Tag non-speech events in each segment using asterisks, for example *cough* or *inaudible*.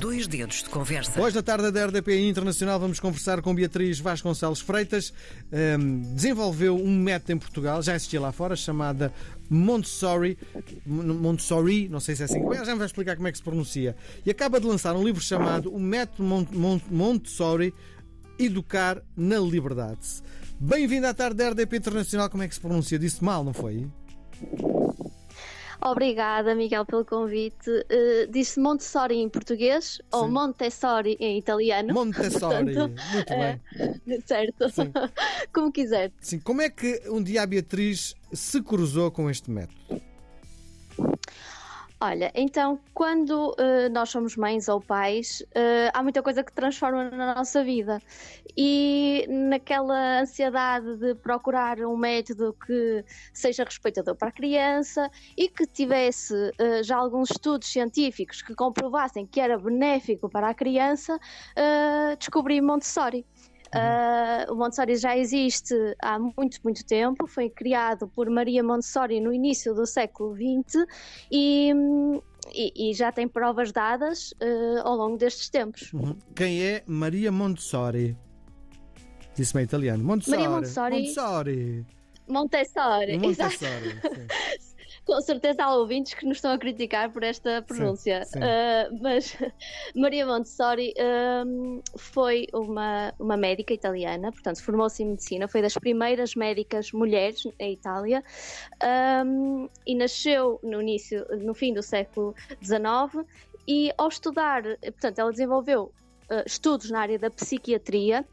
Dois dedos de conversa. Hoje, da tarde da RDP Internacional, vamos conversar com Beatriz Vasconcelos Freitas. Um, desenvolveu um método em Portugal, já existia lá fora, chamada Montessori. Montessori, não sei se é assim. Já me vai explicar como é que se pronuncia. E acaba de lançar um livro chamado O Método Montessori Educar na Liberdade. Bem-vindo à tarde da RDP Internacional. Como é que se pronuncia? Disse mal, não foi? Obrigada, Miguel, pelo convite. Uh, Disse Montessori em português Sim. ou Montessori em italiano. Montessori, Portanto, muito bem. Uh, certo, Sim. *laughs* como quiser. Sim, como é que um dia a Beatriz se cruzou com este método? Olha, então, quando uh, nós somos mães ou pais, uh, há muita coisa que transforma na nossa vida. E naquela ansiedade de procurar um método que seja respeitador para a criança e que tivesse uh, já alguns estudos científicos que comprovassem que era benéfico para a criança, descobri Montessori. Uh, o Montessori já existe há muito, muito tempo, foi criado por Maria Montessori no início do século XX e, e, e já tem provas dadas uh, ao longo destes tempos. Uhum. Quem é Maria Montessori? Disse-me italiano. Montessori. Maria Montessori. Montessori. Montessori. Montessori. *laughs* com certeza há ouvintes que nos estão a criticar por esta pronúncia. Sim, sim. Uh, mas *laughs* Maria Montessori um, foi uma, uma médica italiana, portanto, formou-se em medicina, foi das primeiras médicas mulheres em Itália um, e nasceu no início, no fim do século XIX. E ao estudar, portanto, ela desenvolveu uh, estudos na área da psiquiatria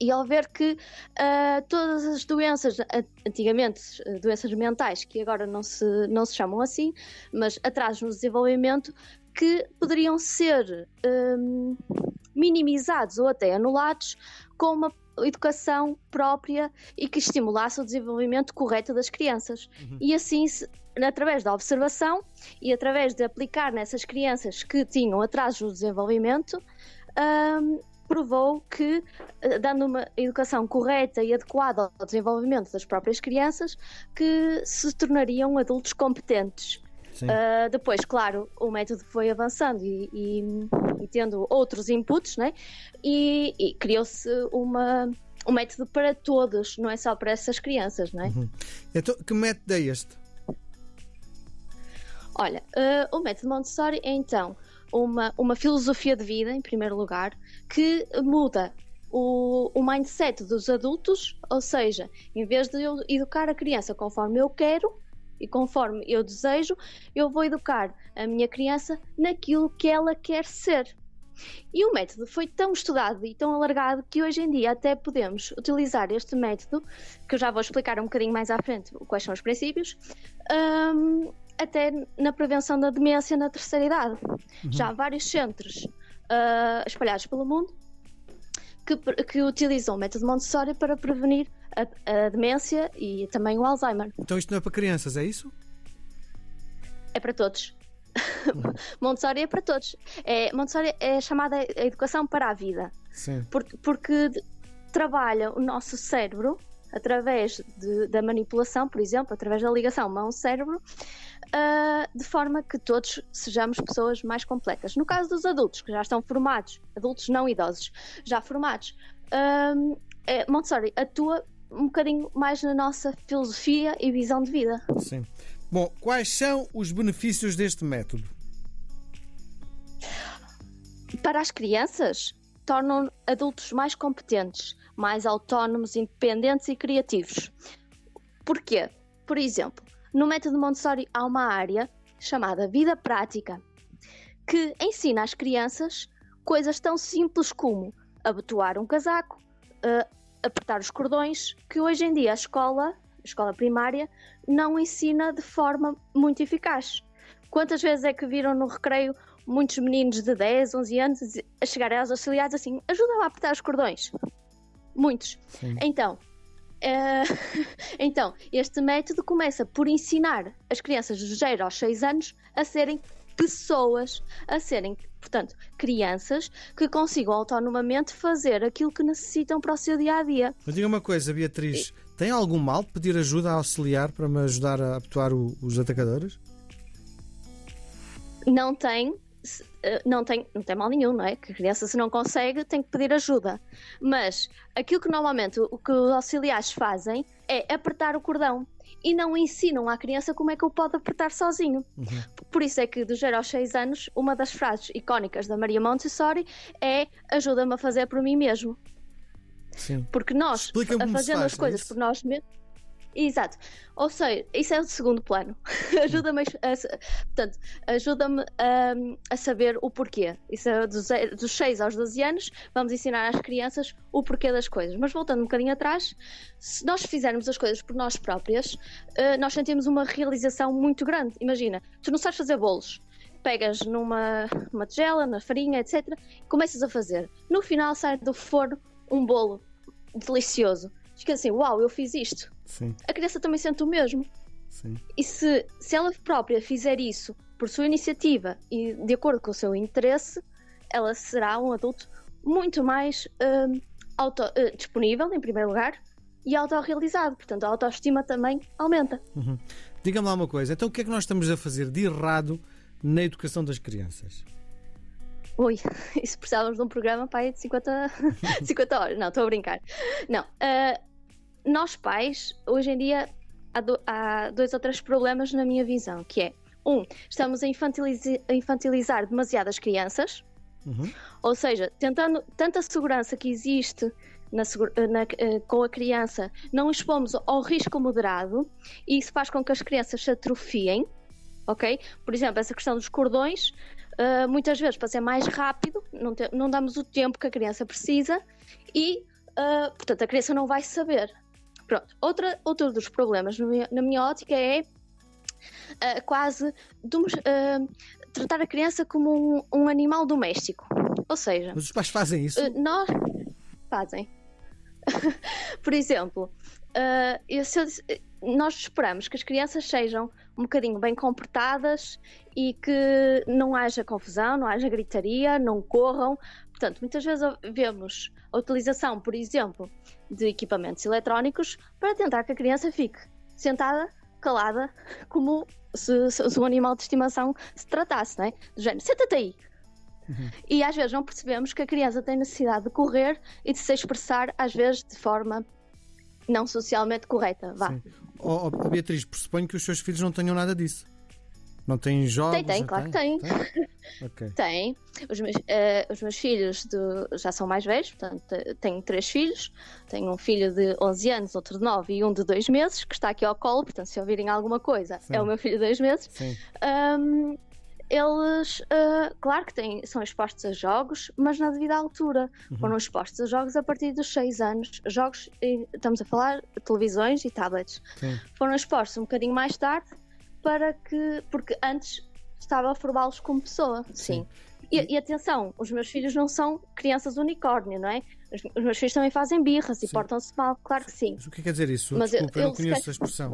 e ao ver que uh, todas as doenças, antigamente doenças mentais, que agora não se, não se chamam assim, mas atrasos no desenvolvimento, que poderiam ser um, minimizados ou até anulados com uma educação própria e que estimulasse o desenvolvimento correto das crianças. Uhum. E assim, através da observação e através de aplicar nessas crianças que tinham atrasos no desenvolvimento, um, provou que, eh, dando uma educação correta e adequada ao desenvolvimento das próprias crianças, que se tornariam adultos competentes. Uh, depois, claro, o método foi avançando e, e, e tendo outros inputs, né? e, e criou-se uma, um método para todos, não é só para essas crianças. Não é? Uhum. Então, que método é este? Olha, uh, o método Montessori é então uma, uma filosofia de vida, em primeiro lugar, que muda o, o mindset dos adultos, ou seja, em vez de eu educar a criança conforme eu quero e conforme eu desejo, eu vou educar a minha criança naquilo que ela quer ser. E o método foi tão estudado e tão alargado que hoje em dia até podemos utilizar este método, que eu já vou explicar um bocadinho mais à frente quais são os princípios, um, até na prevenção da demência na terceira idade. Uhum. Já há vários centros uh, espalhados pelo mundo que, que, utilizam o método Montessori para prevenir a, a, demência e também o Alzheimer. Então isto não é para crianças, é isso? É para todos. Uhum. *laughs* Montessori é para todos. É, Montessori é chamada a educação para a vida. Sim. Porque, porque trabalha o nosso cérebro através de, da manipulação, por exemplo, através da ligação mão-cérebro, uh, de forma que todos sejamos pessoas mais completas. No caso dos adultos, que já estão formados, adultos não idosos, já formados, uh, Montessori atua um bocadinho mais na nossa filosofia e visão de vida. Sim. Bom, quais são os benefícios deste método? Para as crianças, tornam adultos mais competentes, mais autónomos, independentes e criativos. Porquê? Por exemplo, no método Montessori há uma área chamada vida prática que ensina às crianças coisas tão simples como abotoar um casaco, uh, apertar os cordões, que hoje em dia a escola, a escola primária, não ensina de forma muito eficaz. Quantas vezes é que viram no recreio muitos meninos de 10, 11 anos a chegarem aos auxiliares assim: ajuda-me a apertar os cordões? Muitos. Sim. Então, Uh, *laughs* então, este método começa por ensinar as crianças dos 0 aos 6 anos a serem pessoas, a serem, portanto, crianças que consigam autonomamente fazer aquilo que necessitam para o seu dia a dia. Mas diga uma coisa, Beatriz, e... tem algum mal de pedir ajuda a auxiliar para me ajudar a atuar os atacadores? Não tem, eh, não tem, não tem mal nenhum, não é? Que a criança, se não consegue, tem que pedir ajuda. Mas aquilo que normalmente o que os auxiliares fazem é apertar o cordão e não ensinam à criança como é que o pode apertar sozinho. Uhum. Por isso é que, dos 0 aos 6 anos, uma das frases icónicas da Maria Montessori é ajuda-me a fazer por mim mesmo. Sim. Porque nós, fazendo faz, as coisas é por nós mesmos Exato. Ou seja, isso é o segundo plano. *laughs* ajuda-me a, portanto, ajuda-me a, a, saber o porquê. Isso é dos, dos 6 aos 12 anos, vamos ensinar às crianças o porquê das coisas. Mas voltando um bocadinho atrás, se nós fizermos as coisas por nós próprias, uh, nós sentimos uma realização muito grande. Imagina, tu não sabes fazer bolos. Pegas numa uma tigela, na farinha, etc. Começas a fazer. No final sai do forno um bolo delicioso. Fica assim, uau, eu fiz isto Sim. a criança também sente o mesmo. Sim. E se, se ela própria fizer isso por sua iniciativa e de acordo com o seu interesse, ela será um adulto muito mais uh, auto, uh, disponível, em primeiro lugar, e autorrealizado. Portanto, a autoestima também aumenta. Uhum. Diga-me lá uma coisa, então o que é que nós estamos a fazer de errado na educação das crianças? Ui, *laughs* isso precisávamos de um programa para de 50, 50 *laughs* horas. Não, estou a brincar. Não, uh, nós pais, hoje em dia, há, do, há, dois ou três problemas na minha visão, que é, um, estamos a, a infantilizar demasiadas crianças, uhum. ou seja, tentando tanta segurança que existe na, na, uh, com a criança, não expomos ao risco moderado, e isso faz com que as crianças se atrofiem, ok? Por exemplo, essa questão dos cordões, uh, muitas vezes para ser mais rápido, não, te, não damos o tempo que a criança precisa e, uh, portanto, a criança não vai saber. Pronto, Outra, outro dos problemas na minha ótica é uh, quase de, uh, tratar a criança como um, um, animal doméstico. Ou seja, mas os pais fazem isso? Uh, nós fazem. *laughs* Por exemplo, eu, eu, nós esperamos que as crianças sejam um bocadinho bem comportadas e que não haja confusão, não haja gritaria, não corram. Portanto, muitas vezes vemos a utilização, por exemplo, de equipamentos eletrónicos para tentar que a criança fique sentada, calada, como se, se um animal de estimação se tratasse, não é? Do género, senta-te aí. Uhum. E às vezes não percebemos que a criança tem necessidade de correr e de se expressar, às vezes de forma não socialmente correta. Vá. Oh, oh, Beatriz, pressuponho que os seus filhos não tenham nada disso. Não tem jogos? Tem, tem, claro tem? que tem. Tem. *laughs* okay. tem. Os, meus, uh, os meus filhos de, já são mais velhos, portanto, tenho três filhos. Tenho um filho de 11 anos, outro de 9 e um de 2 meses, que está aqui ao colo, portanto, se ouvirem alguma coisa, Sim. é o meu filho de 2 meses. Um, eles, uh, claro que têm, são expostos a jogos, mas na devida altura. Uhum. Foram expostos a jogos a partir dos 6 anos. Jogos, estamos a falar televisões e tablets. Sim. Foram expostos um bocadinho mais tarde para que. porque antes estava a formá-los como pessoa. Sim. Sim. E, e, atenção, os meus filhos não são crianças unicórnio, não é? Os, os meus filhos também fazem birras e portam-se mal, claro que sim. Mas o que quer dizer isso? Mas Desculpa, eu, eu não conheço a expressão.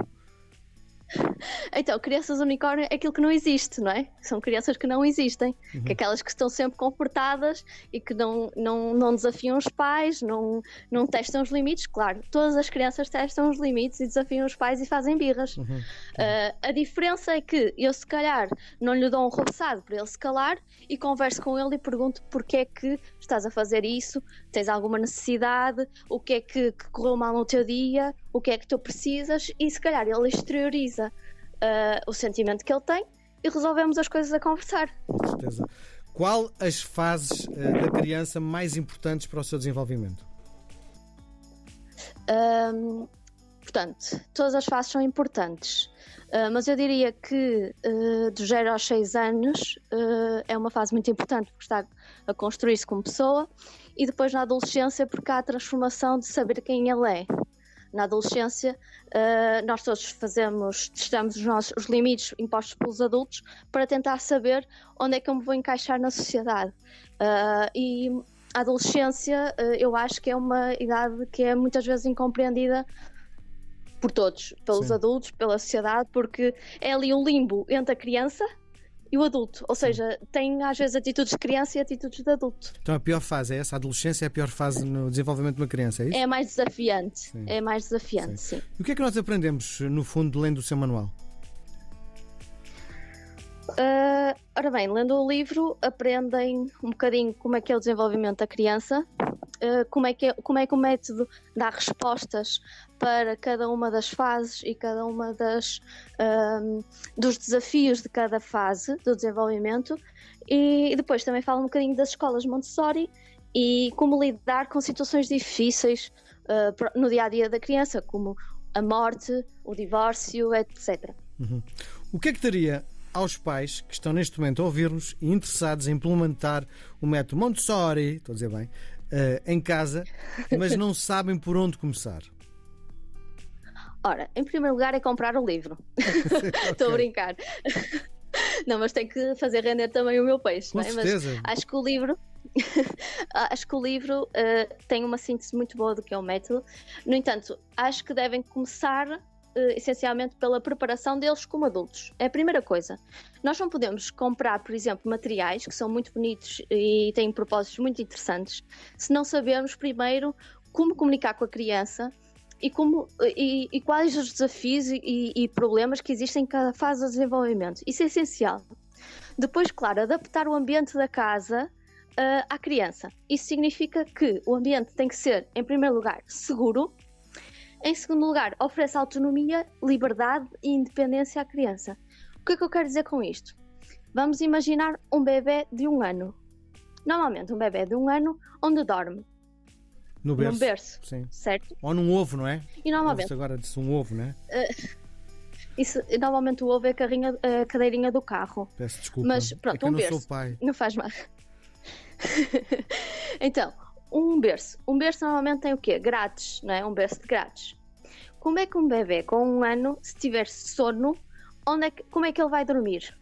Então, crianças unicórnio é aquilo que não existe, não é? São crianças que não existem, uhum. que aquelas que estão sempre comportadas e que não, não, não desafiam os pais, não, não testam os limites. Claro, todas as crianças testam os limites e desafiam os pais e fazem birras. Uhum. Uh, a diferença é que eu, se calhar, não lhe dou um roçado para ele se calar e converso com ele e pergunto porque é que estás a fazer isso, tens alguma necessidade, o que é que, que correu mal no teu dia, o que é que tu precisas e se calhar ele exterioriza uh, o sentimento que ele tem e resolvemos as coisas a conversar. Com certeza. Qual as fases uh, da criança mais importantes para o seu desenvolvimento? Um, portanto, todas as fases são importantes, uh, mas eu diria que uh, dos 0 aos 6 anos é uma fase muito importante porque está a construir-se como pessoa, e depois na adolescência porque há a transformação de saber quem ele é na adolescência, uh, nós todos fazemos, testamos os nossos os limites impostos pelos adultos para tentar saber onde é que eu me vou encaixar na sociedade. Uh, e a adolescência, uh, eu acho que é uma idade que é muitas vezes incompreendida por todos, pelos Sim. adultos, pela sociedade, porque é ali um limbo entre a criança e o adulto. Ou seja, tem às vezes atitudes de criança e atitudes de adulto. Então a pior fase é essa? A adolescência é a pior fase no desenvolvimento de uma criança, é isso? É mais desafiante. Sim. É mais desafiante, sim. sim. E o que é que nós aprendemos, no fundo, lendo o seu manual? Uh, ora bem, lendo o livro, aprendem um bocadinho como é que é o desenvolvimento da criança, uh, como, é que é, como é que o método dá respostas para cada uma das fases e cada uma das uh, dos desafios de cada fase do desenvolvimento. E depois também fala um bocadinho das escolas Montessori e como lidar com situações difíceis no dia a dia da criança, como a morte, o divórcio, etc. Uhum. O que é que teria aos pais que estão neste momento a ouvir-nos e interessados em implementar o método Montessori, estou a dizer bem, uh, em casa, mas não sabem por onde começar? Ora, em primeiro lugar é comprar o livro. *laughs* Estou okay. a brincar. Não, mas tem que fazer render também o meu peixe, Com não é? Certeza. Mas acho que o livro *laughs* acho que o livro uh, tem uma síntese muito boa do que é o método. No entanto, acho que devem começar essencialmente pela preparação deles como adultos. É a primeira coisa. Nós não podemos comprar, por exemplo, materiais que são muito bonitos e têm propósitos muito interessantes se não sabemos primeiro como comunicar com a criança e, como, e, e quais os desafios e, e, problemas que existem em cada fase do desenvolvimento. Isso é essencial. Depois, claro, adaptar o ambiente da casa uh, à criança. Isso significa que o ambiente tem que ser, em primeiro lugar, seguro, em segundo lugar, oferece autonomia, liberdade e independência à criança. O que é que eu quero dizer com isto? Vamos imaginar um bebê de um ano. Normalmente, um bebê de um ano onde dorme. No berço. Num berço. Sim. Certo? Ou num ovo, não é? E normalmente. agora disse um ovo, não é? Uh, isso, normalmente o ovo é a, carrinha, a cadeirinha do carro. Peço desculpa. Mas pronto, é um berço. Não faz mal. *laughs* então, um berço. Um berço normalmente tem o quê? Grades, não é? Um berço de grades. Como é que um bebê com um ano, se tiver sono, onde é que, como é que ele vai dormir?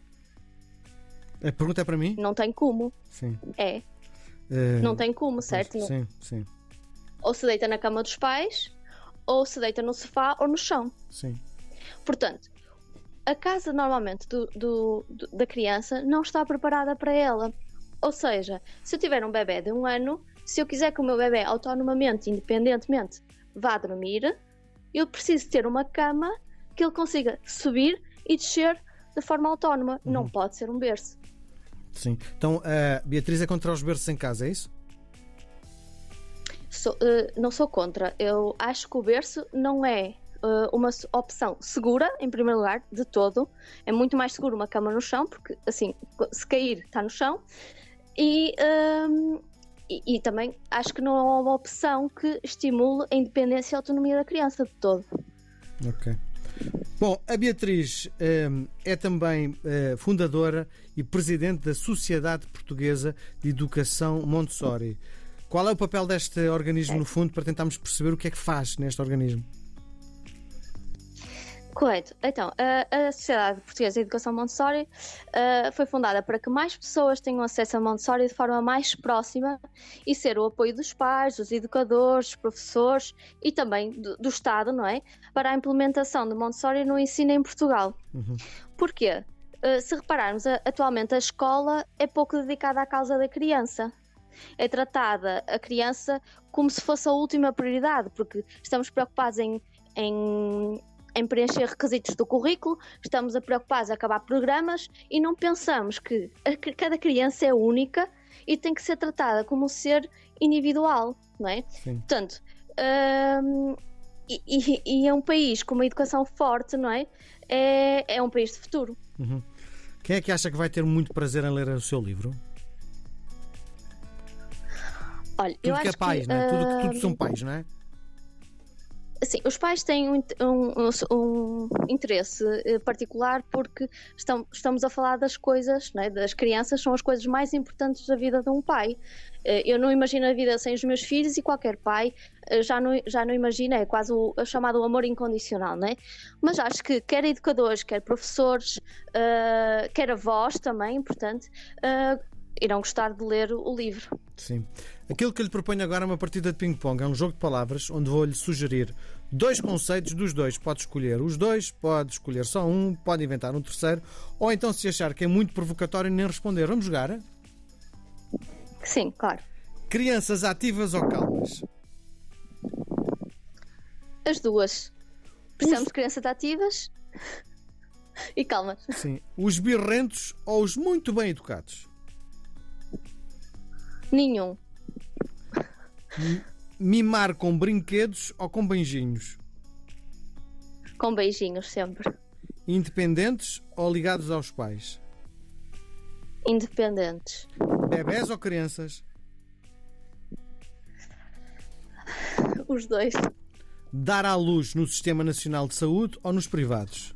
A pergunta é para mim? Não tem como. Sim. É. Uh, não tem como, certo? Sim, sim. Ou se deita na cama dos pais, ou se deita no sofá ou no chão. Sim. Portanto, a casa normalmente do, do, do, da criança não está preparada para ela. Ou seja, se eu tiver um bebê de um ano, se eu quiser que o meu bebê autonomamente, independentemente, vá dormir, eu preciso ter uma cama que ele consiga subir e descer de forma autónoma. Uhum. Não pode ser um berço. Sim. Então, a Beatriz é contra os berços em casa, é isso? Sou, uh, não sou contra. Eu acho que o berço não é uh, uma opção segura, em primeiro lugar, de todo. É muito mais seguro uma cama no chão, porque assim, se cair, está no chão. E, um, e, e, também acho que não é uma opção que estimule a independência e a autonomia da criança de todo. Ok. Bom, a Beatriz um, é também uh, fundadora e presidente da Sociedade Portuguesa de Educação Montessori. Qual é o papel deste organismo, no fundo, para tentarmos perceber o que é que faz neste organismo? Correto. Então, a, a Sociedade Portuguesa de Educação Montessori uh, foi fundada para que mais pessoas tenham acesso a Montessori de forma mais próxima e ser o apoio dos pais, dos educadores, dos professores e também do, do Estado, não é? Para a implementação de Montessori no ensino em Portugal. Uhum. Porquê? Uh, se repararmos, a, atualmente a escola é pouco dedicada à causa da criança. É tratada a criança como se fosse a última prioridade, porque estamos preocupados em, em em preencher requisitos do currículo, estamos a preocupados a acabar programas e não pensamos que cada criança é única e tem que ser tratada como um ser individual, não é? Sim. Portanto, hum, e, e, e, é um país com uma educação forte, não é? É, é um país de futuro. Uhum. Quem é que acha que vai ter muito prazer em ler o seu livro? Olha, tudo eu que é acho pais, que, não é? Tudo, uh... tudo são pais, não é? Sim, os pais têm um, um, um interesse eh, particular porque estão, estamos a falar das coisas, né, das crianças, são as coisas mais importantes da vida de um pai. Eh, eu não imagino a vida sem os meus filhos e qualquer pai eh, já não, já não imagina, é quase o, o chamado amor incondicional, né? Mas acho que quer educadores, quer professores, uh, quer avós também, importante, uh, irão gostar de ler o livro. Sim. Aquilo que lhe proponho agora é uma partida de ping-pong. É um jogo de palavras onde vou-lhe sugerir dois conceitos dos dois. Pode escolher os dois, pode escolher só um, pode inventar um terceiro, ou então, se achar que é muito provocatório, nem responder. Vamos jogar? Sim, claro. Crianças ativas ou calmas? As duas. Precisamos de crianças ativas. e calma. Sim. Os birrentos ou os muito bem educados? Nenhum. Mimar com brinquedos ou com beijinhos? Com beijinhos sempre. Independentes ou ligados aos pais? Independentes. Bebés ou crianças? Os dois. Dar à luz no Sistema Nacional de Saúde ou nos privados?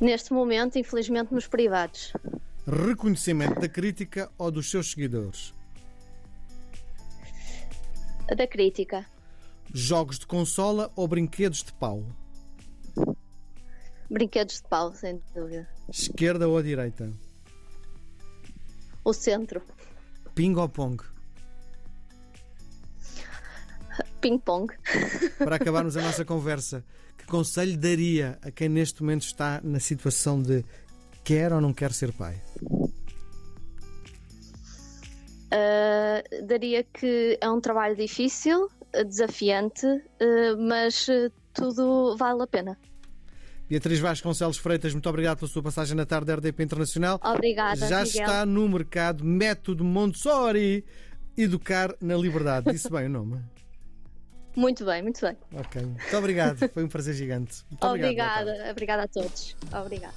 Neste momento, infelizmente, nos privados. Reconhecimento da crítica ou dos seus seguidores? Da crítica. Jogos de consola ou brinquedos de pau? Brinquedos de pau, sem dúvida. Esquerda ou direita? O centro. Ping ou pong? Ping-pong. Para *laughs* acabarmos a nossa conversa, que conselho daria a quem neste momento está na situação de quer ou não quer ser pai? Uh, daria que é um trabalho difícil, desafiante, uh, mas uh, tudo vale a pena. Beatriz Vasconcelos Freitas, muito obrigado pela sua passagem na tarde da RDP Internacional. Obrigada. Já Miguel. está no mercado Método Montessori Educar na Liberdade. Disse bem o nome? Muito bem, muito bem. Ok. Muito obrigado. Foi um prazer gigante. Muito obrigada, obrigada a todos. Obrigada.